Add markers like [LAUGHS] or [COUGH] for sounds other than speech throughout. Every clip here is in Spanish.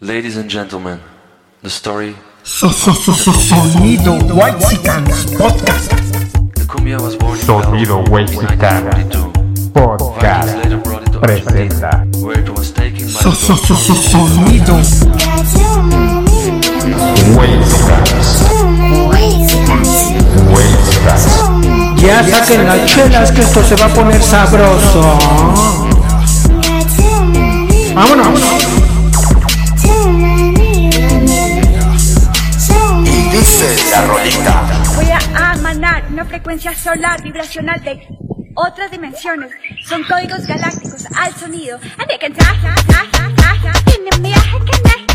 Ladies and gentlemen, the story. So, so, so, so, sonido White Podcast. Born in Sonido Whitexicano 1942. Podcast Later brought it to presenta Argentina, where it was taken by So, the so, so, so, sonido Wavecast. Wavecast. Ya saquen las chelas que esto se va a poner sabroso. Vámonos. Voy a emanar una frecuencia solar vibracional de otras dimensiones. Son códigos galácticos al sonido.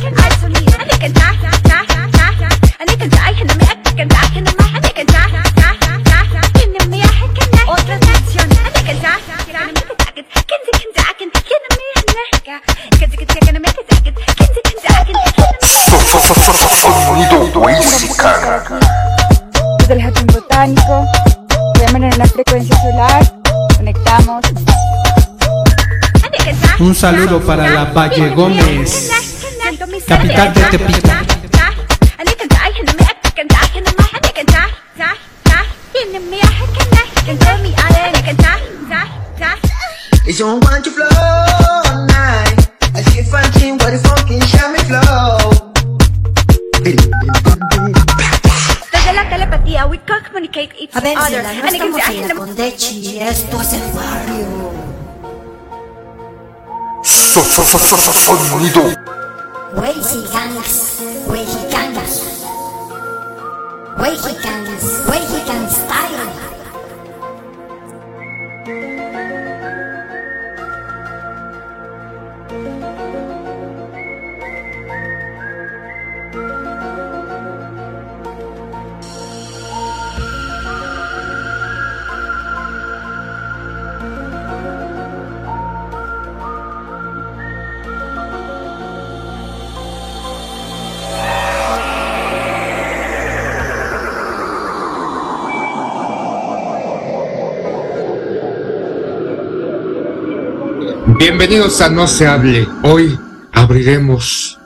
Al sonido. Saludo para la Valle Gómez, capital de Tepito. It's on want to flow all night. I see fronting what the fucking show me flow. Desde la telepatía, we communicate each A ver, other. No can- estamos en la Condechi, esto es el barrio. so, so, so, so, so, sonido. Waijigangas, waijigangas, waijigangas. Bienvenidos a No se hable. Hoy abriremos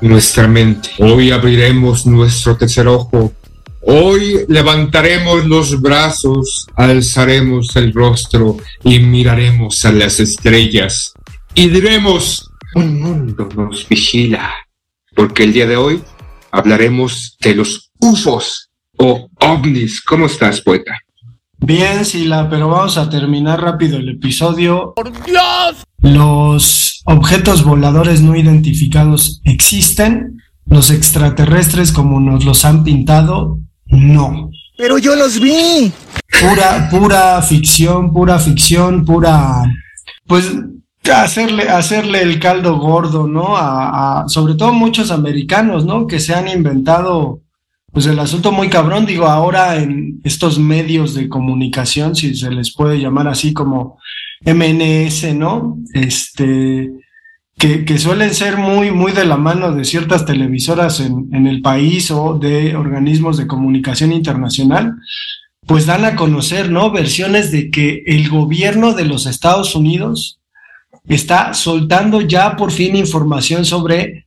nuestra mente. Hoy abriremos nuestro tercer ojo. Hoy levantaremos los brazos, alzaremos el rostro y miraremos a las estrellas. Y diremos, un mundo nos vigila. Porque el día de hoy hablaremos de los UFOs o ovnis. ¿Cómo estás, poeta? Bien, Sila, pero vamos a terminar rápido el episodio. ¡Por Dios! Los objetos voladores no identificados existen. Los extraterrestres, como nos los han pintado, no. Pero yo los vi. Pura, pura ficción, pura ficción, pura. Pues hacerle, hacerle el caldo gordo, ¿no? A, a- sobre todo muchos americanos, ¿no? Que se han inventado pues el asunto muy cabrón, digo, ahora en estos medios de comunicación, si se les puede llamar así como MNS, ¿no? Este, que, suelen ser muy, muy de la mano de ciertas televisoras en el país o de organismos de comunicación internacional, pues dan a conocer, ¿no? Versiones de que el gobierno de los Estados Unidos está soltando ya por fin información sobre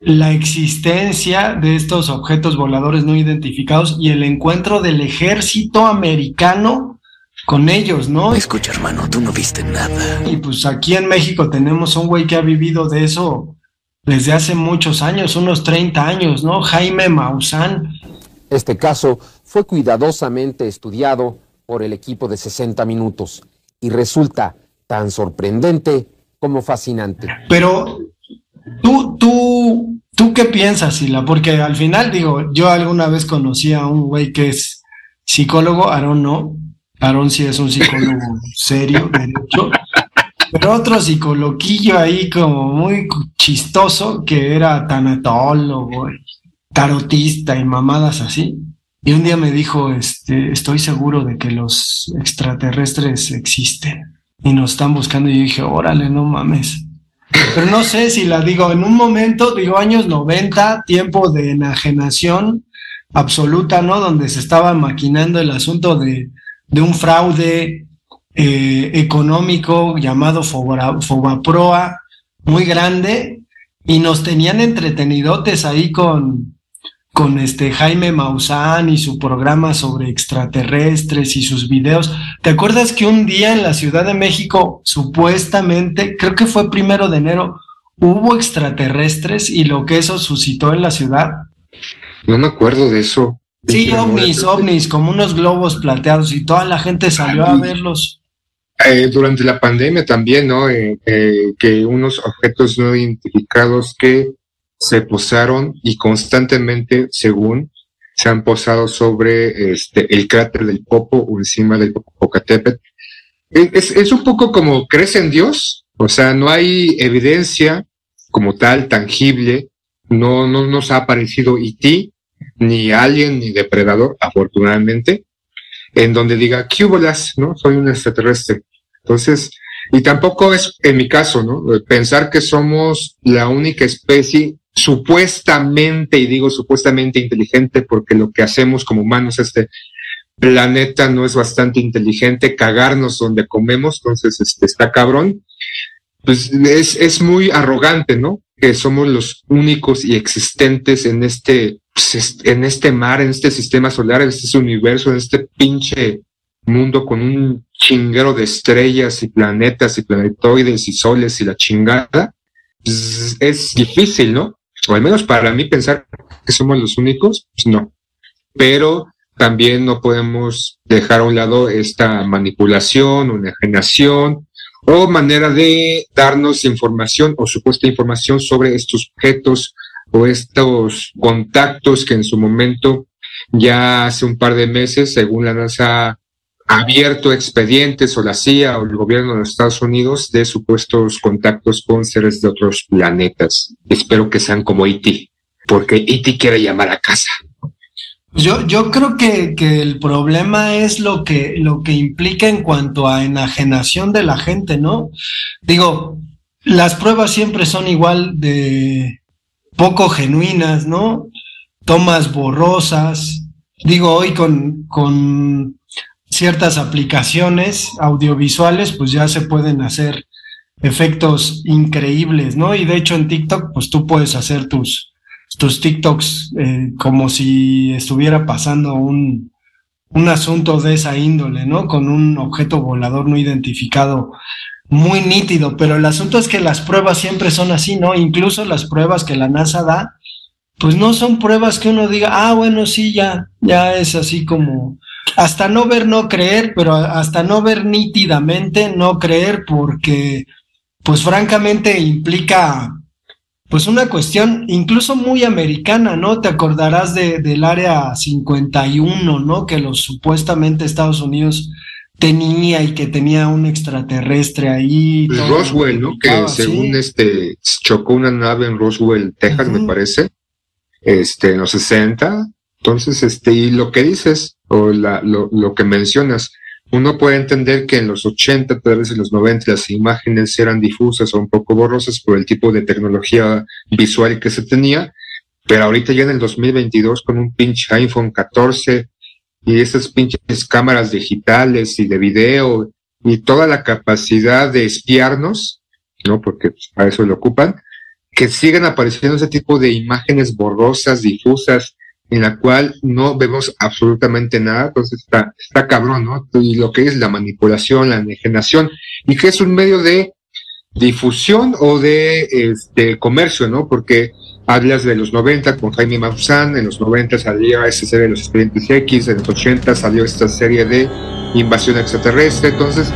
la existencia de estos objetos voladores no identificados y el encuentro del ejército americano con ellos, ¿no? Escucha, hermano, tú no viste nada. Y pues aquí en México tenemos un güey que ha vivido de eso desde hace muchos años, unos 30 años, ¿no? Jaime Maussan. Este caso fue cuidadosamente estudiado por el equipo de 60 minutos y resulta tan sorprendente como fascinante. Pero tú, tú, tú qué piensas, Sila? Porque al final, digo, yo alguna vez conocí a un güey que es psicólogo, Aarón no. Aarón sí es un psicólogo [LAUGHS] serio, de hecho. Pero otro psicoloquillo ahí como muy chistoso que era tanatólogo, tarotista y mamadas así. Y un día me dijo, este, estoy seguro de que los extraterrestres existen y nos están buscando. Y yo dije, órale, no mames. Pero no sé si la digo en un momento, digo años 90, tiempo de enajenación absoluta, ¿no? Donde se estaba maquinando el asunto de, de un fraude eh, económico llamado Fobaproa, muy grande, y nos tenían entretenidotes ahí con, con este Jaime Maussan y su programa sobre extraterrestres y sus videos. ¿Te acuerdas que un día en la Ciudad de México, supuestamente, creo que fue primero de enero, hubo extraterrestres y lo que eso suscitó en la ciudad? No me acuerdo de eso. Sí, ovnis, ovnis, como unos globos plateados y toda la gente salió a verlos. Eh, durante la pandemia también, ¿no? Eh, eh, que unos objetos no identificados que se posaron y constantemente, según, se han posado sobre este, el cráter del Popo o encima del Popocatépetl. Es, es- un poco como, ¿crees en Dios? O sea, no hay evidencia como tal, tangible, no, no nos ha aparecido IT, ni alien, ni depredador, afortunadamente, en donde diga, ¿qué? ¿No? Soy un extraterrestre. Entonces, y tampoco es en mi caso, ¿no? Pensar que somos la única especie supuestamente, y digo supuestamente inteligente, porque lo que hacemos como humanos, este planeta no es bastante inteligente, cagarnos donde comemos, entonces este, está cabrón. Pues es, es muy arrogante, ¿no? Que somos los únicos y existentes en este, pues, es- en este mar, en este sistema solar, en este universo, en este pinche mundo con un chinguero de estrellas y planetas y planetoides y soles y la chingada, pues, es difícil, ¿no? O al menos para mí pensar que somos los únicos, pues no. Pero también no podemos dejar a un lado esta manipulación o enajenación o manera de darnos información o supuesta información sobre estos objetos o estos contactos que en su momento ya hace un par de meses, según la NASA, abierto expedientes o la CIA o el gobierno de Estados Unidos de supuestos contactos con seres de otros planetas. Espero que sean como E.T., porque E.T. quiere llamar a casa. Yo, yo creo que, que el problema es lo que, lo que implica en cuanto a enajenación de la gente, ¿no? Digo, las pruebas siempre son igual de poco genuinas, ¿no? Tomas borrosas. Digo, hoy con, con ciertas aplicaciones audiovisuales, pues ya se pueden hacer efectos increíbles, ¿no? Y de hecho en TikTok, pues tú puedes hacer tus, tus TikToks eh, como si estuviera pasando un, un asunto de esa índole, ¿no? Con un objeto volador no identificado muy nítido, pero el asunto es que las pruebas siempre son así, ¿no? Incluso las pruebas que la NASA da, pues no son pruebas que uno diga, ah, bueno, sí, ya, ya es así como, hasta no ver, no creer, pero hasta no ver nítidamente, no creer, porque, pues francamente implica pues una cuestión incluso muy americana, ¿no? Te acordarás de, del área 51, ¿no? Que los supuestamente Estados Unidos tenía y que tenía un extraterrestre ahí. Pues Roswell, ¿no? Que según sí. este chocó una nave en Roswell, Texas, me parece, este, en los 60. Entonces, este, y lo que dices, o la, lo, lo que mencionas, uno puede entender que en los 80, tal vez en los 90, las imágenes eran difusas o un poco borrosas por el tipo de tecnología visual que se tenía, pero ahorita ya en el 2022 con un pinche iPhone 14 y esas pinches cámaras digitales y de video y toda la capacidad de espiarnos, ¿no? Porque pues, para eso lo ocupan, que sigan apareciendo ese tipo de imágenes borrosas, difusas, en la cual no vemos absolutamente nada, entonces está, está cabrón, ¿no? Y lo que es la manipulación, la enajenación, y que es un medio de difusión o de este, comercio, ¿no? Porque hablas de los 90 con Jaime Maussan, en los 90 salía esa serie de los expedientes X, en los 80 salió esta serie de invasión extraterrestre, entonces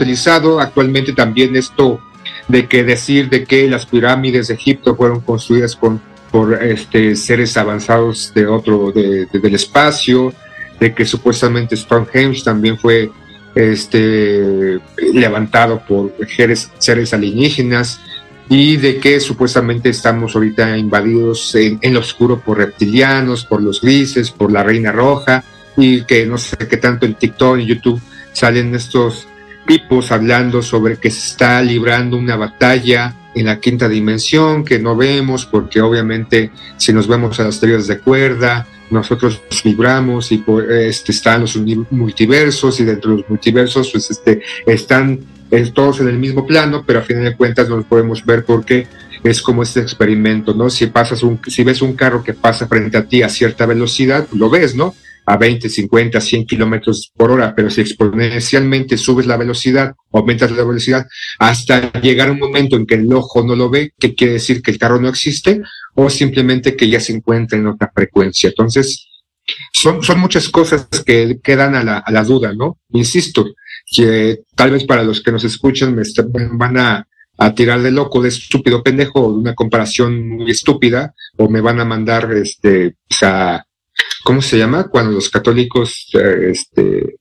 utilizado actualmente también esto de que decir de que las pirámides de Egipto fueron construidas con por este seres avanzados de otro de, de- del espacio de que supuestamente Stonehenge también fue este levantado por seres, seres alienígenas y de que supuestamente estamos ahorita invadidos en, en lo oscuro por reptilianos, por los grises, por la reina roja y que no sé qué tanto en TikTok y YouTube salen estos tipos hablando sobre que se está librando una batalla en la quinta dimensión que no vemos porque obviamente si nos vemos a las teorías de cuerda nosotros vibramos y pues, este, están los multiversos y dentro de los multiversos pues este, están todos en el mismo plano pero a fin de cuentas no los podemos ver porque es como este experimento, ¿no? Si pasas un, si ves un carro que pasa frente a ti a cierta velocidad, lo ves, ¿no? A 20, 50, 100 kilómetros por hora, pero si exponencialmente subes la velocidad, aumentas la velocidad, hasta llegar a un momento en que el ojo no lo ve, ¿qué quiere decir que el carro no existe, o simplemente que ya se encuentra en otra frecuencia. Entonces, son, son muchas cosas que quedan a la, a la duda, ¿no? Insisto, que tal vez para los que nos escuchan me van a a tirar de loco, de estúpido pendejo, de una comparación muy estúpida, o me van a mandar, este, o sea, ¿cómo se llama? Cuando los católicos, eh, este,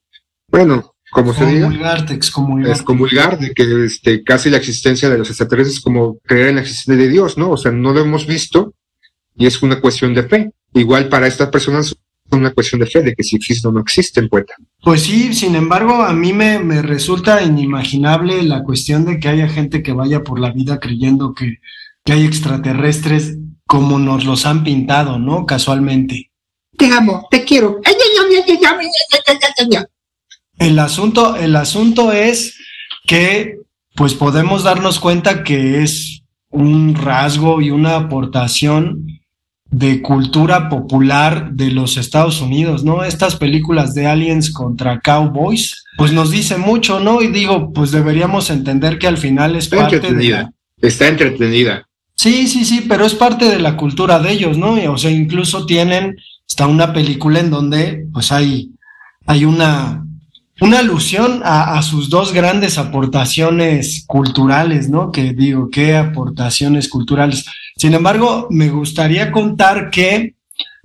bueno, como se diga. excomulgar. Excomulgar de que este, casi la existencia de los extraterrestres es como creer en la existencia de Dios, ¿no? O sea, no lo hemos visto y es una cuestión de fe. Igual para estas personas una cuestión de fe, de que si existen o no existen, poeta. Pues sí, sin embargo, a mí me, me, resulta inimaginable la cuestión de que haya gente que vaya por la vida creyendo que, que hay extraterrestres como nos los han pintado, ¿no? Casualmente. Te amo, te quiero. El asunto, el asunto es que pues podemos darnos cuenta que es un rasgo y una aportación de cultura popular de los Estados Unidos, ¿no? Estas películas de aliens contra cowboys, pues nos dice mucho, ¿no? Y digo, pues deberíamos entender que al final es Está parte entretenida. Está entretenida. Sí, sí, sí, pero es parte de la cultura de ellos, ¿no? O sea, incluso tienen está una película en donde pues hay hay una una alusión a, a, sus dos grandes aportaciones culturales, ¿no? Que digo, ¿qué aportaciones culturales? Sin embargo, me gustaría contar que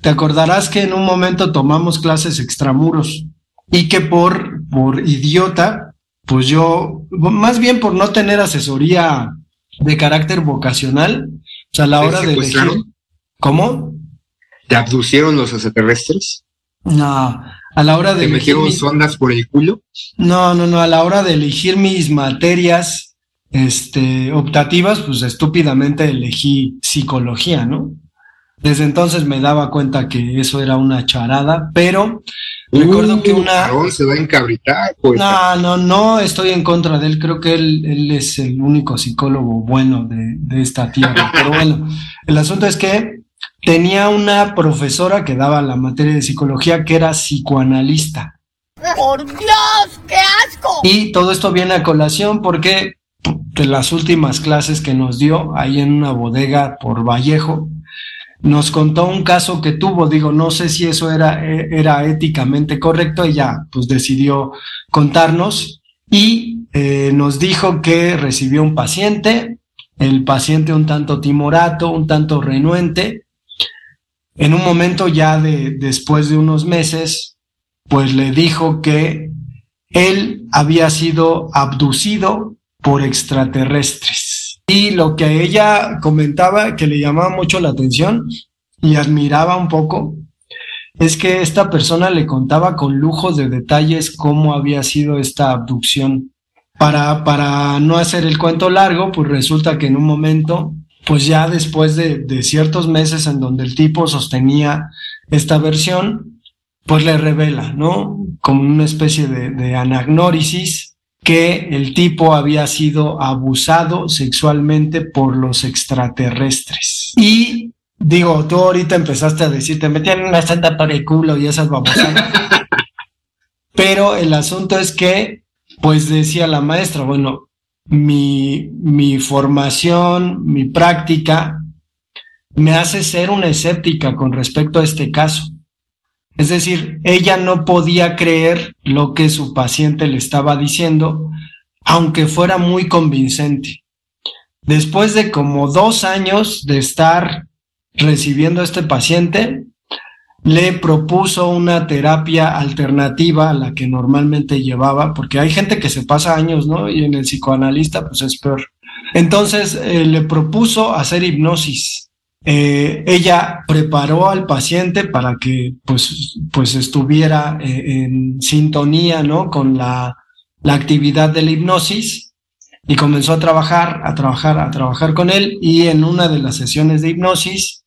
te acordarás que en un momento tomamos clases extramuros y que por, por idiota, pues yo, más bien por no tener asesoría de carácter vocacional, o sea, a la hora de elegir. ¿Cómo? ¿Te abducieron los extraterrestres? No, a la hora de ¿Te metieron sondas por el culo? No, no, no, a la hora de elegir mis materias este, optativas, pues estúpidamente elegí psicología, ¿no? Desde entonces me daba cuenta que eso era una charada, pero recuerdo que una... se va a encabritar, pues. No, no, no estoy en contra de él, creo que él, él es el único psicólogo bueno de, de esta tierra, pero bueno, el asunto es que tenía una profesora que daba la materia de psicología que era psicoanalista. ¡Por Dios, qué asco! Y todo esto viene a colación porque de las últimas clases que nos dio ahí en una bodega por Vallejo, nos contó un caso que tuvo, digo, no sé si eso era, era éticamente correcto, ella pues decidió contarnos y eh, nos dijo que recibió un paciente, el paciente un tanto timorato, un tanto renuente, en un momento ya de después de unos meses, pues le dijo que él había sido abducido por extraterrestres. Y lo que ella comentaba que le llamaba mucho la atención y admiraba un poco es que esta persona le contaba con lujos de detalles cómo había sido esta abducción. Para, para no hacer el cuento largo, pues resulta que en un momento, pues ya después de, de ciertos meses en donde el tipo sostenía esta versión, pues le revela, ¿no? Como una especie de, de anagnórisis que el tipo había sido abusado sexualmente por los extraterrestres. Y digo, tú ahorita empezaste a decir, te metían una santa para el culo y esas babosadas. [LAUGHS] Pero el asunto es que, pues decía la maestra, bueno, mi, formación, mi práctica, me hace ser una escéptica con respecto a este caso. Es decir, ella no podía creer lo que su paciente le estaba diciendo, aunque fuera muy convincente. Después de como dos años de estar recibiendo a este paciente, le propuso una terapia alternativa a la que normalmente llevaba, porque hay gente que se pasa años, ¿no? Y en el psicoanalista, pues es peor. Entonces, eh, le propuso hacer hipnosis. Eh, ella preparó al paciente para que pues, pues estuviera eh, en sintonía ¿no? con la la actividad de la hipnosis y comenzó a trabajar, a trabajar, a trabajar con él y en una de las sesiones de hipnosis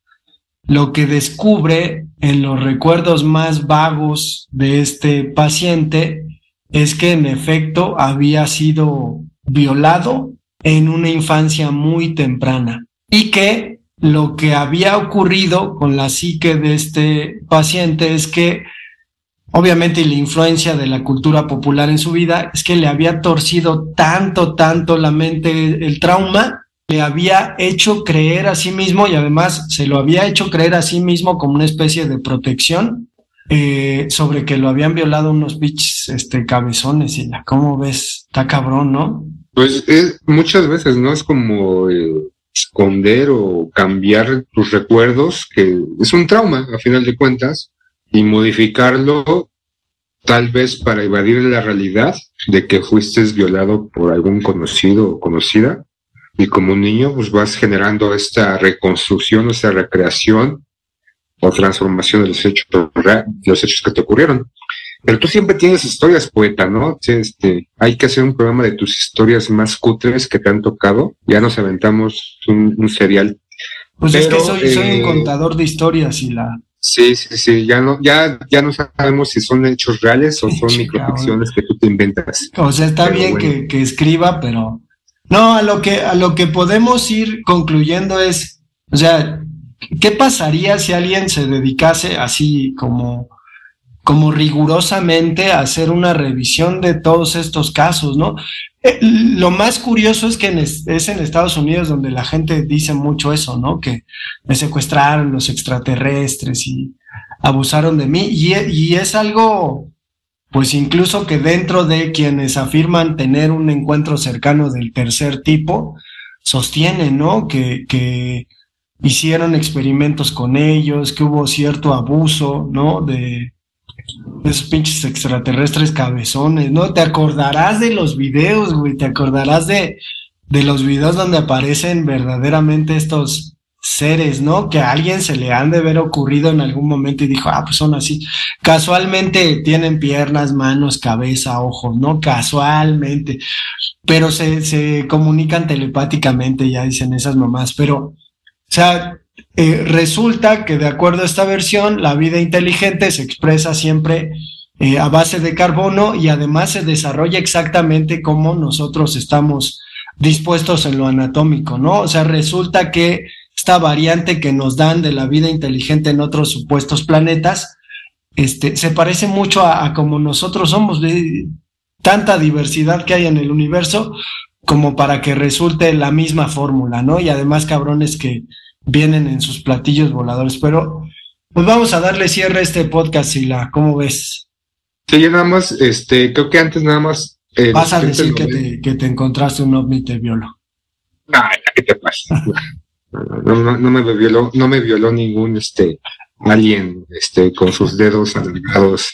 lo que descubre en los recuerdos más vagos de este paciente es que en efecto había sido violado en una infancia muy temprana y que lo que había ocurrido con la psique de este paciente es que obviamente la influencia de la cultura popular en su vida es que le había torcido tanto, tanto la mente el trauma, le había hecho creer a sí mismo y además se lo había hecho creer a sí mismo como una especie de protección eh, sobre que lo habían violado unos bichos este, cabezones y la, ¿cómo ves? Está cabrón, ¿no? Pues es, muchas veces, ¿no? Es como eh, esconder o cambiar tus recuerdos, que es un trauma, a final de cuentas, y modificarlo tal vez para evadir la realidad de que fuiste violado por algún conocido o conocida. Y como niño, pues vas generando esta reconstrucción, esta recreación o transformación de los hechos, de los hechos que te ocurrieron. Pero tú siempre tienes historias, poeta, ¿no? Este, hay que hacer un programa de tus historias más cutres que te han tocado. Ya nos aventamos un, un serial. Pues es que soy, soy un contador de historias y la, Sí, sí, sí, ya no, ya, ya no sabemos si son hechos reales o [LAUGHS] son microficciones que tú te inventas. O sea, está Pero bien bueno. que, que escriba, pero no, a lo que, a lo que podemos ir concluyendo es, o sea, ¿qué pasaría si alguien se dedicase así como, como rigurosamente a hacer una revisión de todos estos casos, ¿no? Eh, Lo más curioso es que en es, es en Estados Unidos donde la gente dice mucho eso, ¿no? Que me secuestraron los extraterrestres y abusaron de mí. Y, y es algo, pues incluso que dentro de quienes afirman tener un encuentro cercano del tercer tipo, sostienen, ¿no? Que, que hicieron experimentos con ellos, que hubo cierto abuso, ¿no? De, esos pinches extraterrestres cabezones, ¿no? Te acordarás de los videos, güey, te acordarás de, de los videos donde aparecen verdaderamente estos seres, ¿no? Que a alguien se le han de haber ocurrido en algún momento y dijo, ah, pues son así. Casualmente tienen piernas, manos, cabeza, ojos, ¿no? Casualmente. Pero se, se comunican telepáticamente, ya dicen esas mamás. Pero, o sea, eh, resulta que de acuerdo a esta versión, la vida inteligente se expresa siempre eh, a base de carbono y además se desarrolla exactamente como nosotros estamos dispuestos en lo anatómico, ¿no? O sea, resulta que esta variante que nos dan de la vida inteligente en otros supuestos planetas, este, se parece mucho a, a como nosotros somos, de tanta diversidad que hay en el universo como para que resulte la misma fórmula, ¿no? Y además cabrones que vienen en sus platillos voladores. Pero pues vamos a darle cierre a este podcast, Sila. ¿Cómo ves? Sí, yo nada más, este, creo que antes nada más. eh, Vas a decir que 90. te, que te encontraste un ovni y te violó. Ay, ¿qué te pasa? [LAUGHS] No, no, no me violó, no me violó ningún este alien este con sus dedos alargados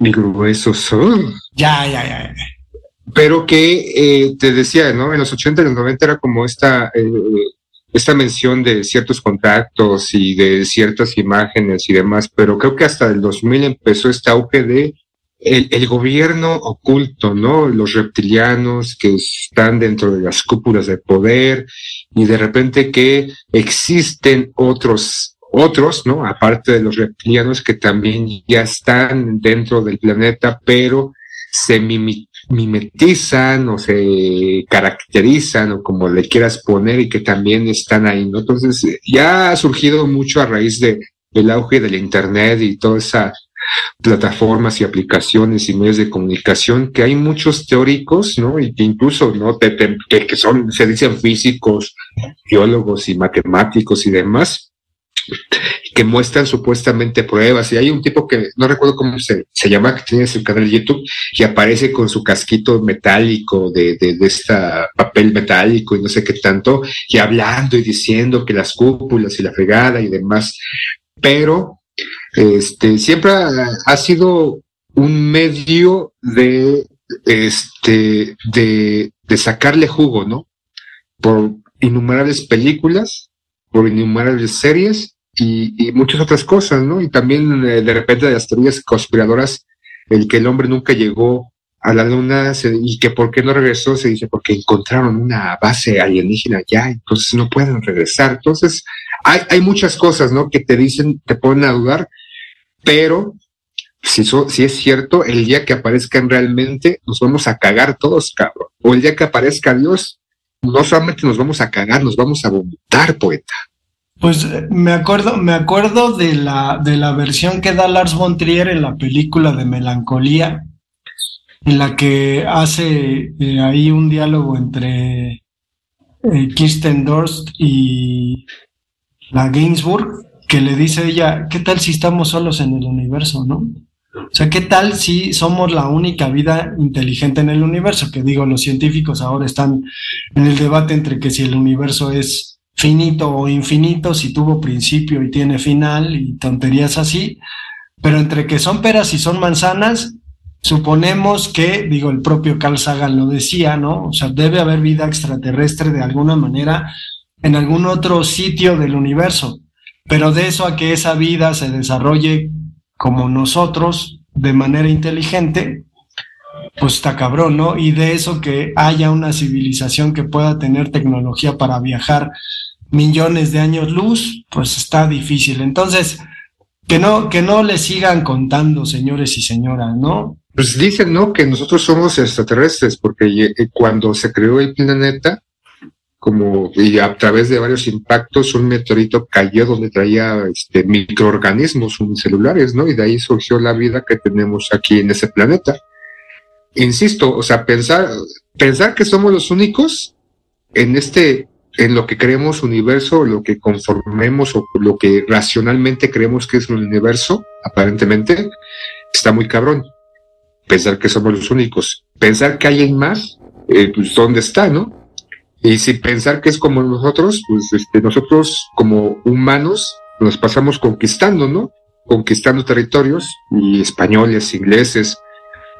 y gruesos. Ya, ya. ya. pero que eh, te decía, ¿no? En los 80 y los 90 era como esta, eh, esta mención de ciertos contactos y de ciertas imágenes y demás, pero creo que hasta el 2000 empezó este auge de el, el gobierno oculto, ¿no? Los reptilianos que están dentro de las cúpulas de poder y de repente que existen otros otros, ¿no? Aparte de los reptilianos que también ya están dentro del planeta, pero se mimetizan o se caracterizan o como le quieras poner y que también están ahí, ¿no? Entonces ya ha surgido mucho a raíz de, del auge del Internet y todas esas plataformas y aplicaciones y medios de comunicación que hay muchos teóricos, ¿no? Y que incluso, ¿no? Que, son, se dicen físicos, biólogos y matemáticos y demás, que muestran supuestamente pruebas. Y hay un tipo que no recuerdo cómo se, se llama, que tiene su canal de YouTube y aparece con su casquito metálico de, de, de papel metálico y no sé qué tanto, y hablando y diciendo que las cúpulas y la fregada y demás. Pero este siempre ha, sido un medio de este de, de sacarle jugo, ¿no? Por innumerables películas, por innumerables series y, y muchas otras cosas, ¿no? Y también eh, de repente de las teorías conspiradoras, el que el hombre nunca llegó a la luna se- y que por qué no regresó, se dice porque encontraron una base alienígena ya, entonces no pueden regresar. Entonces, hay, muchas cosas, ¿no? Que te dicen, te ponen a dudar, pero si, es cierto, el día que aparezcan realmente, nos vamos a cagar todos, cabrón. O el día que aparezca Dios, no solamente nos vamos a cagar, nos vamos a vomitar, poeta. Pues eh, me acuerdo, me acuerdo de la, de la versión que da Lars von Trier en la película de Melancolía, en la que hace eh, ahí un diálogo entre eh, Kirsten Dunst y la Gainsbourg, que le dice ella, ¿qué tal si estamos solos en el universo, no? O sea, ¿qué tal si somos la única vida inteligente en el universo? Que digo, los científicos ahora están en el debate entre que si el universo es finito o infinito, si tuvo principio y tiene final y tonterías así, pero entre que son peras y son manzanas, suponemos que, digo, el propio Carl Sagan lo decía, ¿no? O sea, debe haber vida extraterrestre de alguna manera en algún otro sitio del universo, pero de eso a que esa vida se desarrolle como nosotros, de manera inteligente, pues está cabrón, ¿no? Y de eso que haya una civilización que pueda tener tecnología para viajar millones de años luz, pues está difícil. Entonces, que no, que no le sigan contando, señores y señoras, ¿no? Pues dicen, ¿no? Que nosotros somos extraterrestres, porque eh, cuando se creó el planeta, como y a través de varios impactos, un meteorito cayó donde traía este, microorganismos unicelulares, ¿no? Y de ahí surgió la vida que tenemos aquí en ese planeta. Insisto, o sea, pensar, pensar que somos los únicos en este, en lo que creemos universo, lo que conformemos o lo que racionalmente creemos que es el universo, aparentemente, está muy cabrón. Pensar que somos los únicos. Pensar que hay más, eh, pues ¿dónde está, no? Y si pensar que es como nosotros, pues este, nosotros como humanos nos pasamos conquistando, ¿no? Conquistando territorios y españoles, ingleses,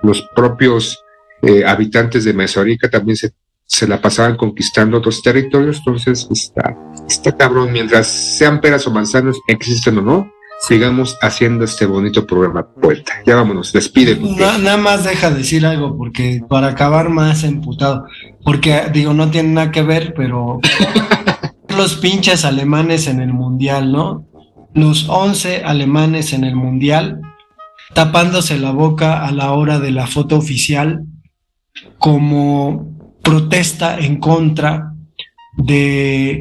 los propios eh, habitantes de Mesoamérica también se, se la pasaban conquistando otros territorios, entonces está, está cabrón, mientras sean peras o manzanas, existen o no, sigamos haciendo este bonito programa, poeta. Ya vámonos, despide. Na- nada más deja decir algo, porque para acabar más emputado, porque digo, no tiene nada que ver, pero [LAUGHS] los pinches alemanes en el mundial, ¿no? Los 11 alemanes en el mundial tapándose la boca a la hora de la foto oficial como protesta en contra de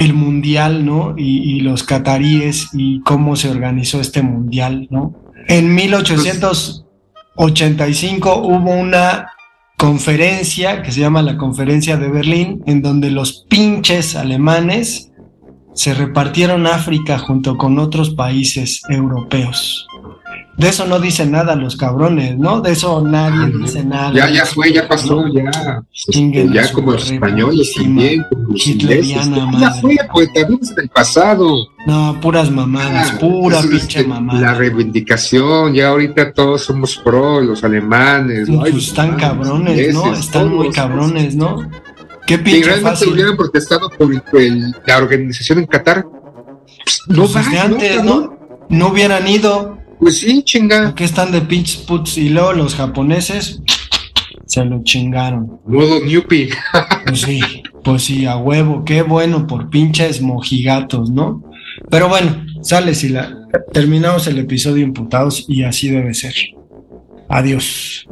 el mundial, ¿no? Y, y los cataríes y cómo se organizó este mundial, ¿no? En 1885 hubo una conferencia que se llama la Conferencia de Berlín, en donde los pinches alemanes se repartieron África junto con otros países europeos. De eso no dicen nada los cabrones, ¿no? De eso nadie dice nada. Ya, ya fue, ya pasó, ya. Ya como los españoles también, como los ingleses. Ya fue, pues también es del pasado. No, puras mamadas, Ah, pura es, pinche mamada. La reivindicación, ya ahorita todos somos pro, los alemanes. ¿no? Pues Ay, están alemanes, cabrones, ¿no? Están muy cabrones, ¿no? Qué pinche realmente fácil. hubieran protestado por el- la organización en Qatar, pues, no Pues va, desde ¿no, antes? ¿no? No hubieran ido. Pues sí, chinga. Que están de pinches puts y luego los japoneses se lo chingaron. Modo Newpie. Pues sí, pues sí, a huevo, qué bueno por pinches mojigatos, ¿no? Pero bueno, sale si la terminamos el episodio imputados y así debe ser. Adiós.